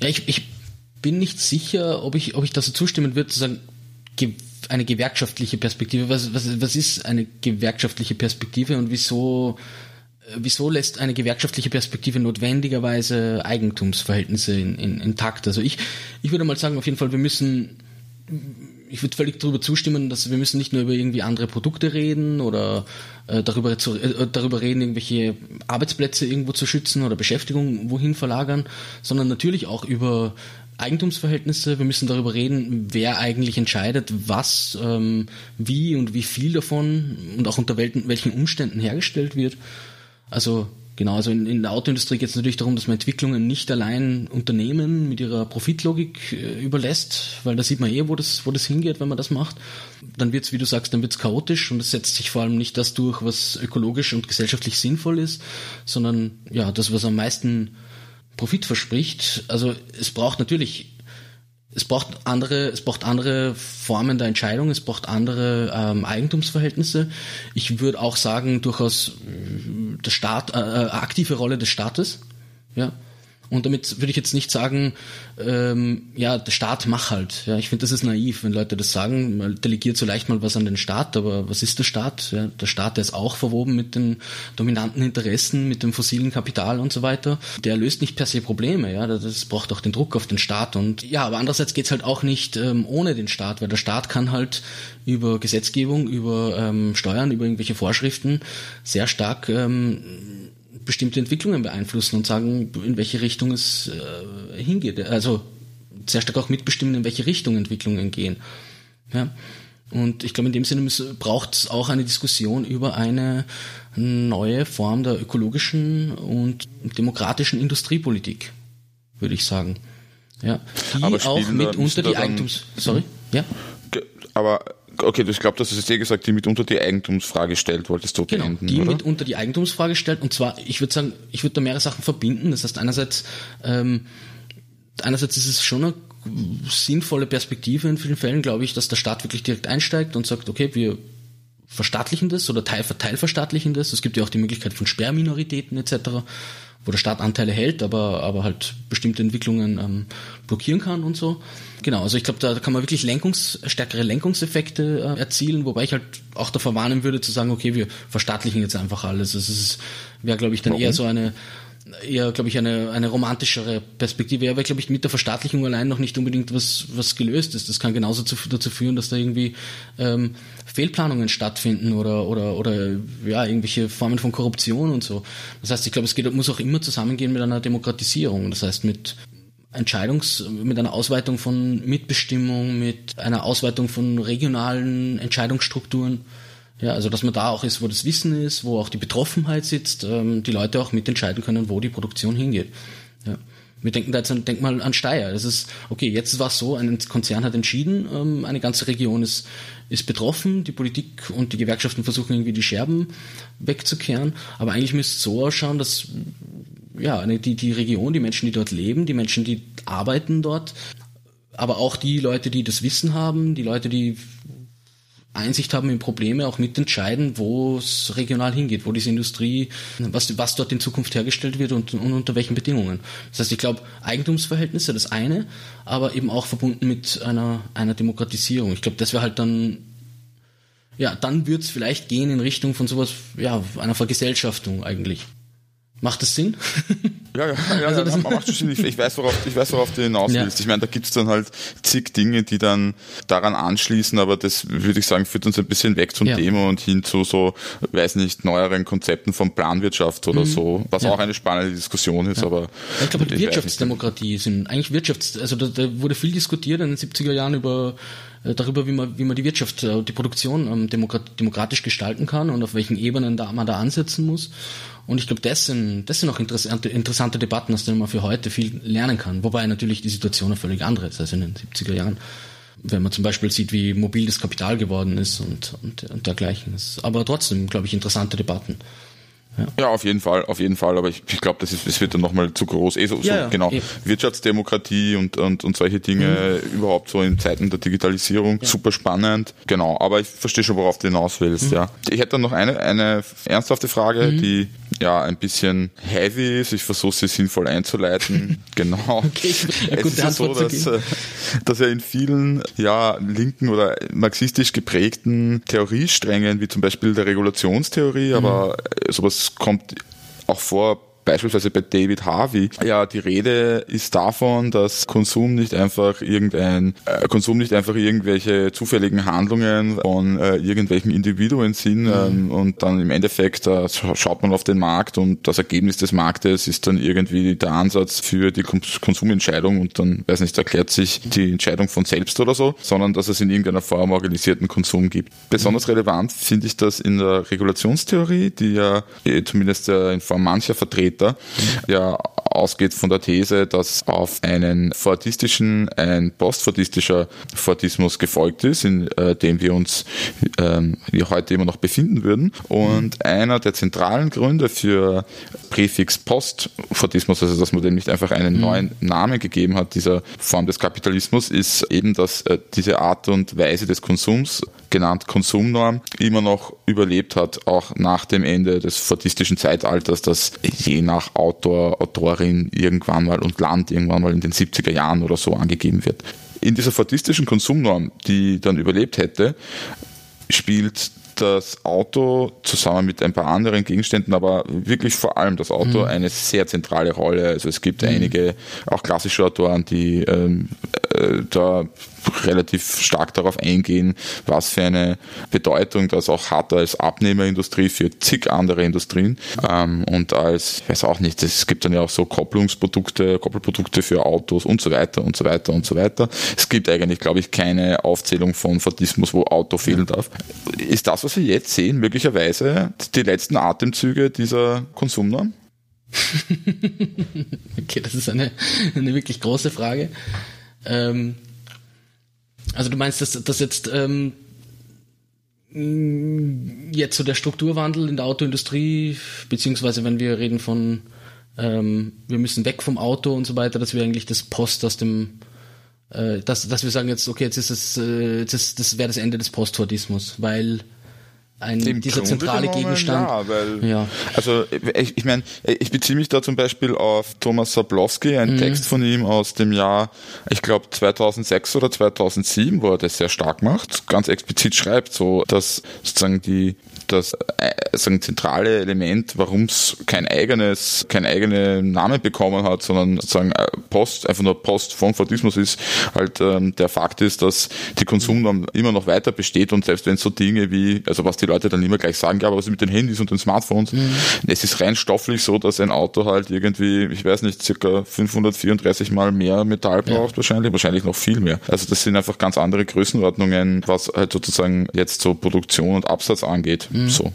Ja, ich, ich bin nicht sicher, ob ich, ob ich dazu zustimmen würde, zu sagen, eine gewerkschaftliche Perspektive. Was, was, was ist eine gewerkschaftliche Perspektive und wieso, wieso lässt eine gewerkschaftliche Perspektive notwendigerweise Eigentumsverhältnisse in, in, intakt? Also ich, ich würde mal sagen, auf jeden Fall, wir müssen ich würde völlig darüber zustimmen, dass wir müssen nicht nur über irgendwie andere Produkte reden oder äh, darüber, zu, äh, darüber reden, irgendwelche Arbeitsplätze irgendwo zu schützen oder Beschäftigung wohin verlagern, sondern natürlich auch über Eigentumsverhältnisse. Wir müssen darüber reden, wer eigentlich entscheidet, was, ähm, wie und wie viel davon und auch unter welchen Umständen hergestellt wird. Also Genau, also in, in der Autoindustrie geht es natürlich darum, dass man Entwicklungen nicht allein Unternehmen mit ihrer Profitlogik äh, überlässt, weil da sieht man eh, wo das, wo das hingeht, wenn man das macht. Dann wird's, wie du sagst, dann wird's chaotisch und es setzt sich vor allem nicht das durch, was ökologisch und gesellschaftlich sinnvoll ist, sondern ja, das, was am meisten Profit verspricht. Also es braucht natürlich es braucht andere, es braucht andere Formen der Entscheidung, es braucht andere ähm, Eigentumsverhältnisse. Ich würde auch sagen, durchaus äh, der Staat, äh, äh aktive Rolle des Staates. Ja, und damit würde ich jetzt nicht sagen, ähm, ja, der Staat mach halt. Ja, ich finde, das ist naiv, wenn Leute das sagen. Man delegiert so leicht mal was an den Staat, aber was ist der Staat? Ja, der Staat, der ist auch verwoben mit den dominanten Interessen, mit dem fossilen Kapital und so weiter. Der löst nicht per se Probleme. Ja, das braucht auch den Druck auf den Staat. Und ja, aber andererseits geht's halt auch nicht ähm, ohne den Staat, weil der Staat kann halt über Gesetzgebung, über ähm, Steuern, über irgendwelche Vorschriften sehr stark ähm, bestimmte Entwicklungen beeinflussen und sagen, in welche Richtung es äh, hingeht. Also sehr stark auch mitbestimmen, in welche Richtung Entwicklungen gehen. Ja. Und ich glaube, in dem Sinne braucht es auch eine Diskussion über eine neue Form der ökologischen und demokratischen Industriepolitik, würde ich sagen. Ja, die auch mitunter die Eigentums... Sorry? Ja? Aber Okay, ich glaube, das ist eh gesagt, die mitunter die Eigentumsfrage stellt, wolltest du genau, beenden, die oder? mitunter die Eigentumsfrage stellt. Und zwar, ich würde sagen, ich würde da mehrere Sachen verbinden. Das heißt, einerseits, ähm, einerseits ist es schon eine sinnvolle Perspektive in vielen Fällen, glaube ich, dass der Staat wirklich direkt einsteigt und sagt, okay, wir verstaatlichen das oder Teil, teilverstaatlichen das. Es gibt ja auch die Möglichkeit von Sperrminoritäten etc., wo der Staat Anteile hält, aber, aber halt bestimmte Entwicklungen ähm, blockieren kann und so. Genau, also ich glaube, da kann man wirklich Lenkungs, stärkere Lenkungseffekte äh, erzielen, wobei ich halt auch davor warnen würde zu sagen, okay, wir verstaatlichen jetzt einfach alles. Das wäre, glaube ich, dann Warum? eher so eine eher, glaube ich, eine, eine romantischere Perspektive. Ja, weil, glaube ich, mit der Verstaatlichung allein noch nicht unbedingt was, was gelöst ist. Das kann genauso zu, dazu führen, dass da irgendwie ähm, Fehlplanungen stattfinden oder, oder, oder ja, irgendwelche Formen von Korruption und so. Das heißt, ich glaube, es geht, muss auch immer zusammengehen mit einer Demokratisierung. Das heißt, mit Entscheidungs, mit einer Ausweitung von Mitbestimmung, mit einer Ausweitung von regionalen Entscheidungsstrukturen. Ja, also dass man da auch ist, wo das Wissen ist, wo auch die Betroffenheit sitzt, ähm, die Leute auch mitentscheiden können, wo die Produktion hingeht. Ja. Wir denken da jetzt an, denk mal an Steyr. Das ist, okay, jetzt war es so, ein Konzern hat entschieden, ähm, eine ganze Region ist, ist betroffen, die Politik und die Gewerkschaften versuchen irgendwie die Scherben wegzukehren, aber eigentlich müsste es so ausschauen, dass ja, die, die Region, die Menschen, die dort leben, die Menschen, die arbeiten dort, aber auch die Leute, die das Wissen haben, die Leute, die Einsicht haben in Probleme, auch mitentscheiden, wo es regional hingeht, wo diese Industrie, was, was dort in Zukunft hergestellt wird und, und unter welchen Bedingungen. Das heißt, ich glaube, Eigentumsverhältnisse, das eine, aber eben auch verbunden mit einer, einer Demokratisierung. Ich glaube, das wäre halt dann, ja, dann wird es vielleicht gehen in Richtung von sowas, ja, einer Vergesellschaftung eigentlich. Macht das Sinn? Ja, ja, ja, also ja macht schon. Ich, ich, weiß, worauf, ich weiß, worauf du hinaus willst. Ja. Ich meine, da gibt's dann halt zig Dinge, die dann daran anschließen, aber das würde ich sagen, führt uns ein bisschen weg zum ja. Thema und hin zu so, weiß nicht, neueren Konzepten von Planwirtschaft oder mhm. so, was auch eine spannende Diskussion ist, aber. Ich glaube, die Wirtschaftsdemokratie sind eigentlich Wirtschafts-, also da, da wurde viel diskutiert in den 70er Jahren über äh, darüber, wie man, wie man die Wirtschaft, äh, die Produktion ähm, demokratisch gestalten kann und auf welchen Ebenen da, man da ansetzen muss. Und ich glaube, das sind, das sind auch interessante, interessante Debatten, aus denen man für heute viel lernen kann. Wobei natürlich die Situation eine völlig andere ist als in den 70er Jahren. Wenn man zum Beispiel sieht, wie mobil das Kapital geworden ist und, und, und dergleichen. Aber trotzdem, glaube ich, interessante Debatten. Ja. ja, auf jeden Fall, auf jeden Fall. Aber ich, ich glaube, das, ist, das wird dann nochmal zu groß. Eh so, ja, so genau. Eh. Wirtschaftsdemokratie und, und, und solche Dinge mhm. überhaupt so in Zeiten der Digitalisierung. Ja. Super spannend. Genau. Aber ich verstehe schon, worauf du hinaus willst, mhm. ja. Ich hätte dann noch eine, eine ernsthafte Frage, mhm. die ja ein bisschen heavy ist. Ich versuche sie sinnvoll einzuleiten. genau. Okay. Ja, es ist ja so, dass, äh, dass er in vielen ja, linken oder marxistisch geprägten Theoriesträngen, wie zum Beispiel der Regulationstheorie, mhm. aber sowas kommt auch vor beispielsweise bei David Harvey, ja, die Rede ist davon, dass Konsum nicht einfach irgendein, äh, Konsum nicht einfach irgendwelche zufälligen Handlungen von äh, irgendwelchen Individuen sind mhm. ähm, und dann im Endeffekt äh, schaut man auf den Markt und das Ergebnis des Marktes ist dann irgendwie der Ansatz für die Konsumentscheidung und dann, weiß nicht, erklärt sich die Entscheidung von selbst oder so, sondern dass es in irgendeiner Form organisierten Konsum gibt. Besonders relevant finde ich das in der Regulationstheorie, die ja eh, zumindest äh, in Form mancher Vertreter später, ja ausgeht von der These, dass auf einen fordistischen ein postfordistischer Fordismus gefolgt ist, in äh, dem wir uns ähm, wir heute immer noch befinden würden. Und einer der zentralen Gründe für Präfix Postfordismus, also dass man dem nicht einfach einen mhm. neuen Namen gegeben hat, dieser Form des Kapitalismus, ist eben, dass äh, diese Art und Weise des Konsums genannt Konsumnorm, immer noch überlebt hat, auch nach dem Ende des fordistischen Zeitalters, das je nach Autor, Autorin irgendwann mal und Land irgendwann mal in den 70er Jahren oder so angegeben wird. In dieser fordistischen Konsumnorm, die dann überlebt hätte, spielt das Auto zusammen mit ein paar anderen Gegenständen, aber wirklich vor allem das Auto mhm. eine sehr zentrale Rolle. Also es gibt mhm. einige auch klassische Autoren, die ähm, äh, da relativ stark darauf eingehen, was für eine Bedeutung das auch hat als Abnehmerindustrie für zig andere Industrien ähm, und als, ich weiß auch nicht, es gibt dann ja auch so Kopplungsprodukte, Koppelprodukte für Autos und so weiter und so weiter und so weiter. Es gibt eigentlich, glaube ich, keine Aufzählung von Fordismus, wo Auto fehlen darf. Ist das, was wir jetzt sehen, möglicherweise die letzten Atemzüge dieser Konsumnorm? okay, das ist eine, eine wirklich große Frage. Ähm, also du meinst, dass, dass jetzt ähm, jetzt so der Strukturwandel in der Autoindustrie, beziehungsweise wenn wir reden von ähm, wir müssen weg vom Auto und so weiter, dass wir eigentlich das Post aus dem äh, dass, dass wir sagen jetzt, okay, jetzt ist es, äh, jetzt ist, das wäre das Ende des Postfordismus, weil ein, Im dieser Grunde zentrale genommen, Gegenstand. Ja, weil, Ja. also ich, ich meine, ich beziehe mich da zum Beispiel auf Thomas Sablowski, ein Text von ihm aus dem Jahr, ich glaube 2006 oder 2007, wo er das sehr stark macht, ganz explizit schreibt, so dass sozusagen die das äh, sagen, zentrale Element, warum es kein eigenes, kein eigenen Namen bekommen hat, sondern sozusagen äh, Post, einfach nur Post von Fordismus ist, halt ähm, der Fakt ist, dass die Konsumnorm immer noch weiter besteht und selbst wenn so Dinge wie, also was die Leute dann immer gleich sagen, ja, aber was mit den Handys und den Smartphones, es ist rein stofflich so, dass ein Auto halt irgendwie, ich weiß nicht, circa 534 mal mehr Metall braucht wahrscheinlich, wahrscheinlich noch viel mehr. Also das sind einfach ganz andere Größenordnungen, was halt sozusagen jetzt so Produktion und Absatz angeht. So.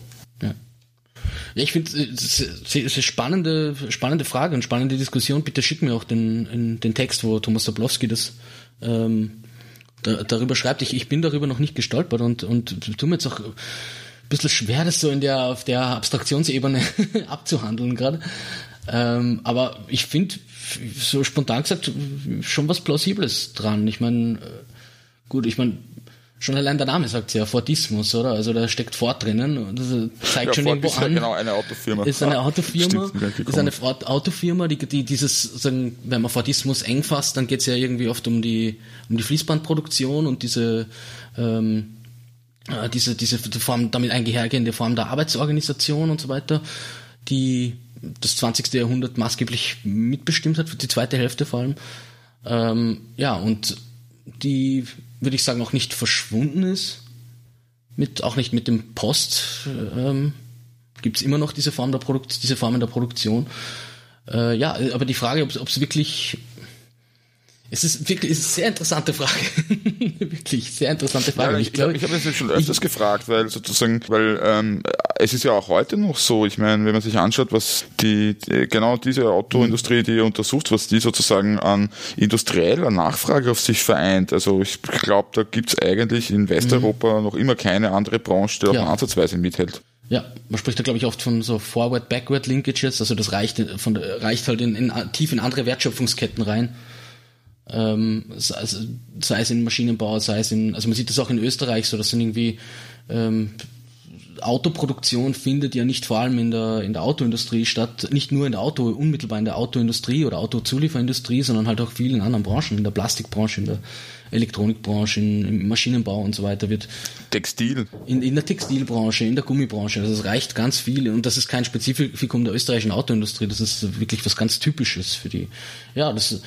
Ja, ich finde es ist eine spannende, spannende Frage und spannende Diskussion. Bitte schick mir auch den, den Text, wo Thomas Sablowski das ähm, da, darüber schreibt. Ich, ich bin darüber noch nicht gestolpert und, und tu mir jetzt auch ein bisschen schwer, das so in der, auf der Abstraktionsebene abzuhandeln gerade. Ähm, aber ich finde, so spontan gesagt, schon was Plausibles dran. Ich meine, gut, ich meine, schon allein der Name sagt ja Fordismus, oder? Also da steckt Ford drinnen und das zeigt Ja, schon Ford irgendwo ist ja an. genau eine Autofirma. Ist eine Ah, Autofirma, stimmt, ist eine Ford- Autofirma, die, die dieses, sagen, wenn man Fordismus eng fasst, dann geht's ja irgendwie oft um die, um die Fließbandproduktion und diese, ähm, äh, diese, diese Form, damit einhergehende Form der Arbeitsorganisation und so weiter, die das 20. Jahrhundert maßgeblich mitbestimmt hat, für die zweite Hälfte vor allem. Ähm, ja, und die, würde ich sagen, auch nicht verschwunden ist. Mit, auch nicht mit dem Post. Ähm, Gibt es immer noch diese Form der Produkt, diese Formen der Produktion. Äh, ja, aber die Frage, ob es wirklich es ist wirklich es ist eine sehr interessante Frage. wirklich, sehr interessante Frage. Ja, ich glaube, ich habe das jetzt schon öfters gefragt, weil sozusagen, weil ähm, es ist ja auch heute noch so, ich meine, wenn man sich anschaut, was die, die genau diese Autoindustrie, die ihr untersucht, was die sozusagen an industrieller Nachfrage auf sich vereint. Also ich glaube, da gibt's eigentlich in Westeuropa noch immer keine andere Branche, die auch Ja. ansatzweise mithält. Ja, man spricht da glaube ich oft von so Forward-Backward-Linkages, also das reicht, von, der- reicht halt in, in, tief in andere Wertschöpfungsketten rein. Ähm, sei, sei es in Maschinenbau, sei es in, also man sieht das auch in Österreich so, das sind irgendwie ähm, Autoproduktion findet ja nicht vor allem in der, in der Autoindustrie statt, nicht nur in der Auto, unmittelbar in der Autoindustrie oder Autozulieferindustrie, sondern halt auch viel in anderen Branchen, in der Plastikbranche, in der Elektronikbranche, in, im Maschinenbau und so weiter wird Textil. in, in der Textilbranche, in der Gummibranche. Also es reicht ganz viel und das ist kein Spezifikum der österreichischen Autoindustrie. Das ist wirklich was ganz Typisches für die. Ja, das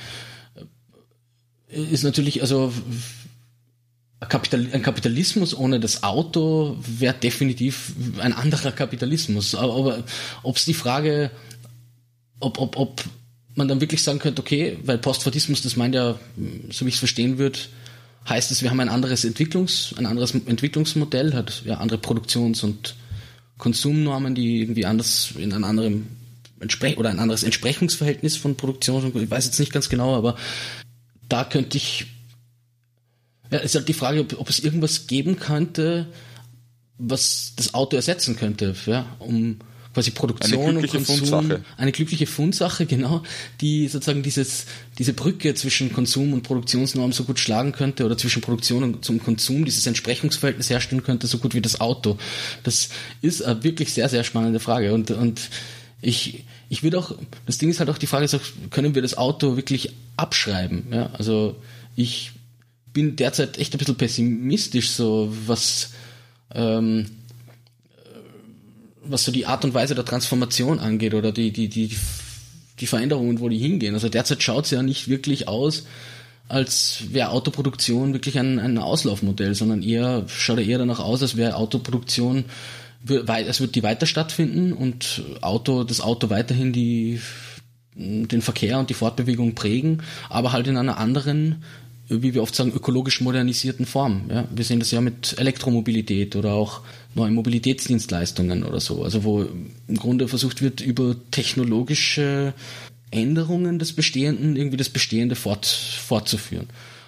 ist natürlich also ein Kapital- ein Kapitalismus ohne das Auto wäre definitiv ein anderer Kapitalismus. Aber, aber ob es die Frage, ob, ob, ob man dann wirklich sagen könnte, okay, weil Postfordismus, das meint ja, so wie ich es verstehen würde, heißt es, wir haben ein anderes Entwicklungs, ein anderes Entwicklungsmodell, hat ja andere Produktions- und Konsumnormen, die irgendwie anders in einem anderen Entsprech oder ein anderes Entsprechungsverhältnis von Produktion, ich weiß jetzt nicht ganz genau, aber da könnte ich ja, ist halt die Frage, ob, ob es irgendwas geben könnte, was das Auto ersetzen könnte, ja, um quasi Produktion und Konsum, Fundsache. eine glückliche Fundsache, genau, die sozusagen dieses, diese Brücke zwischen Konsum und Produktionsnorm so gut schlagen könnte oder zwischen Produktion und zum Konsum dieses Entsprechungsverhältnis herstellen könnte, so gut wie das Auto. Das ist eine wirklich sehr, sehr spannende Frage und, und ich, ich würde auch, das Ding ist halt auch die Frage, ist auch, können wir das Auto wirklich abschreiben? Ja, also ich bin derzeit echt ein bisschen pessimistisch, so was, ähm, was so die Art und Weise der Transformation angeht oder die, die, die, die Veränderungen, wo die hingehen. Also derzeit schaut es ja nicht wirklich aus, als wäre Autoproduktion wirklich ein, ein Auslaufmodell, sondern eher schaut er eher danach aus, als wäre Autoproduktion, es wird die weiter stattfinden und Auto, das Auto weiterhin die den Verkehr und die Fortbewegung prägen, aber halt in einer anderen, wie wir oft sagen, ökologisch modernisierten Form. Ja, wir sehen das ja mit Elektromobilität oder auch neuen Mobilitätsdienstleistungen oder so. Also wo im Grunde versucht wird, über technologische Änderungen des Bestehenden irgendwie das Bestehende fort, fortzuführen.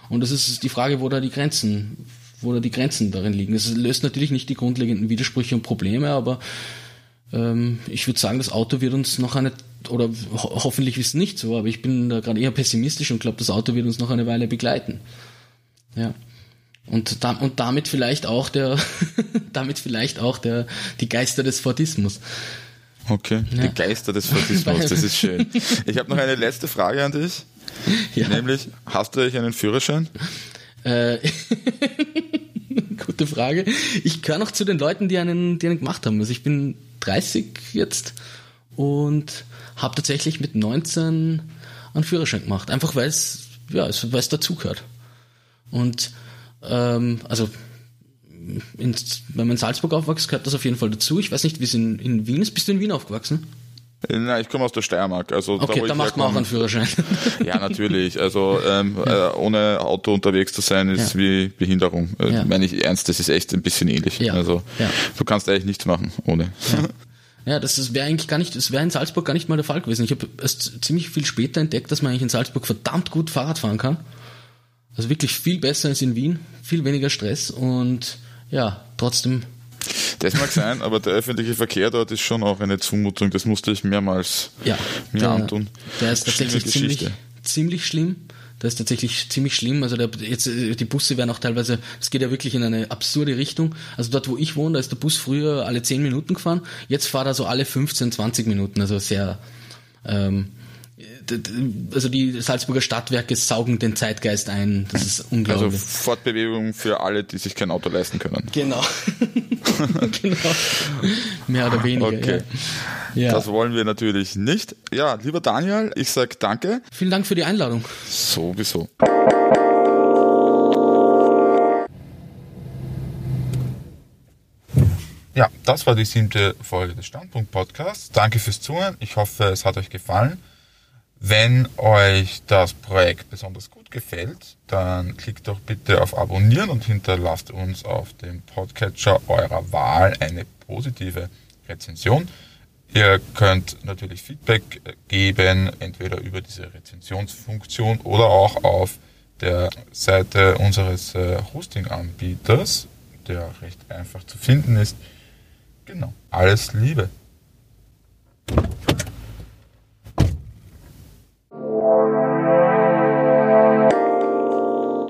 Und das ist die Frage, wo da die Grenzen, wo da die Grenzen darin liegen. Es löst natürlich nicht die grundlegenden Widersprüche und Probleme, aber ähm, ich würde sagen, das Auto wird uns noch eine oder ho hoffentlich ist es nicht so, aber ich bin da gerade eher pessimistisch und glaube, das Auto wird uns noch eine Weile begleiten. Ja. Und, da, und damit vielleicht auch der, damit vielleicht auch der, die Geister des Fordismus. Okay, ja. die Geister des Fordismus, das ist schön. Ich habe noch eine letzte Frage an dich. Ja. Nämlich, hast du eigentlich einen Führerschein? Äh, gute Frage. Ich gehöre noch zu den Leuten, die einen, die einen gemacht haben. Also ich bin 30 jetzt und habe tatsächlich mit 19 einen Führerschein gemacht. Einfach weil es, ja, weil es dazugehört. Und ähm, also in, wenn man in Salzburg aufwächst, gehört das auf jeden Fall dazu. Ich weiß nicht, wie es in, in Wien ist. Bist du in Wien aufgewachsen? Nein, ich komme aus der Steiermark. Also okay, da, da macht man auch einen Führerschein. Ja, natürlich. Also ähm, ja. Äh, ohne Auto unterwegs zu sein, ist ja. wie Behinderung. Äh, ja. Meine ich ernst, das ist echt ein bisschen ähnlich. Also du kannst eigentlich nichts machen ohne. Ja, das wäre eigentlich gar nicht, das wäre in Salzburg gar nicht mal der Fall gewesen. Ich habe erst ziemlich viel später entdeckt, dass man eigentlich in Salzburg verdammt gut Fahrrad fahren kann. Also wirklich viel besser als in Wien, viel weniger Stress und ja, trotzdem. Das mag sein, aber der öffentliche Verkehr dort ist schon auch eine Zumutung. Das musste ich mehrmals ja, mir der, antun. Der ist tatsächlich ziemlich, ziemlich schlimm. Das ist tatsächlich ziemlich schlimm. Also der, jetzt, die Busse werden auch teilweise, es geht ja wirklich in eine absurde Richtung. Also dort, wo ich wohne, da ist der Bus früher alle 10 Minuten gefahren. Jetzt fahrt er so alle 15, 20 Minuten. Also sehr, ähm, also die Salzburger Stadtwerke saugen den Zeitgeist ein. Das ist unglaublich. Also Fortbewegung für alle, die sich kein Auto leisten können. Genau. genau. Mehr oder weniger. Okay. Ja. Das wollen wir natürlich nicht. Ja, lieber Daniel, ich sag danke. Vielen Dank für die Einladung. Sowieso. Ja, das war die siebte Folge des Standpunkt Podcasts. Danke fürs Zuhören. Ich hoffe, es hat euch gefallen. Wenn euch das Projekt besonders gut gefällt, dann klickt doch bitte auf Abonnieren und hinterlasst uns auf dem Podcatcher eurer Wahl eine positive Rezension. Ihr könnt natürlich Feedback geben, entweder über diese Rezensionsfunktion oder auch auf der Seite unseres äh, Hosting-Anbieters, der recht einfach zu finden ist. Genau. Alles Liebe.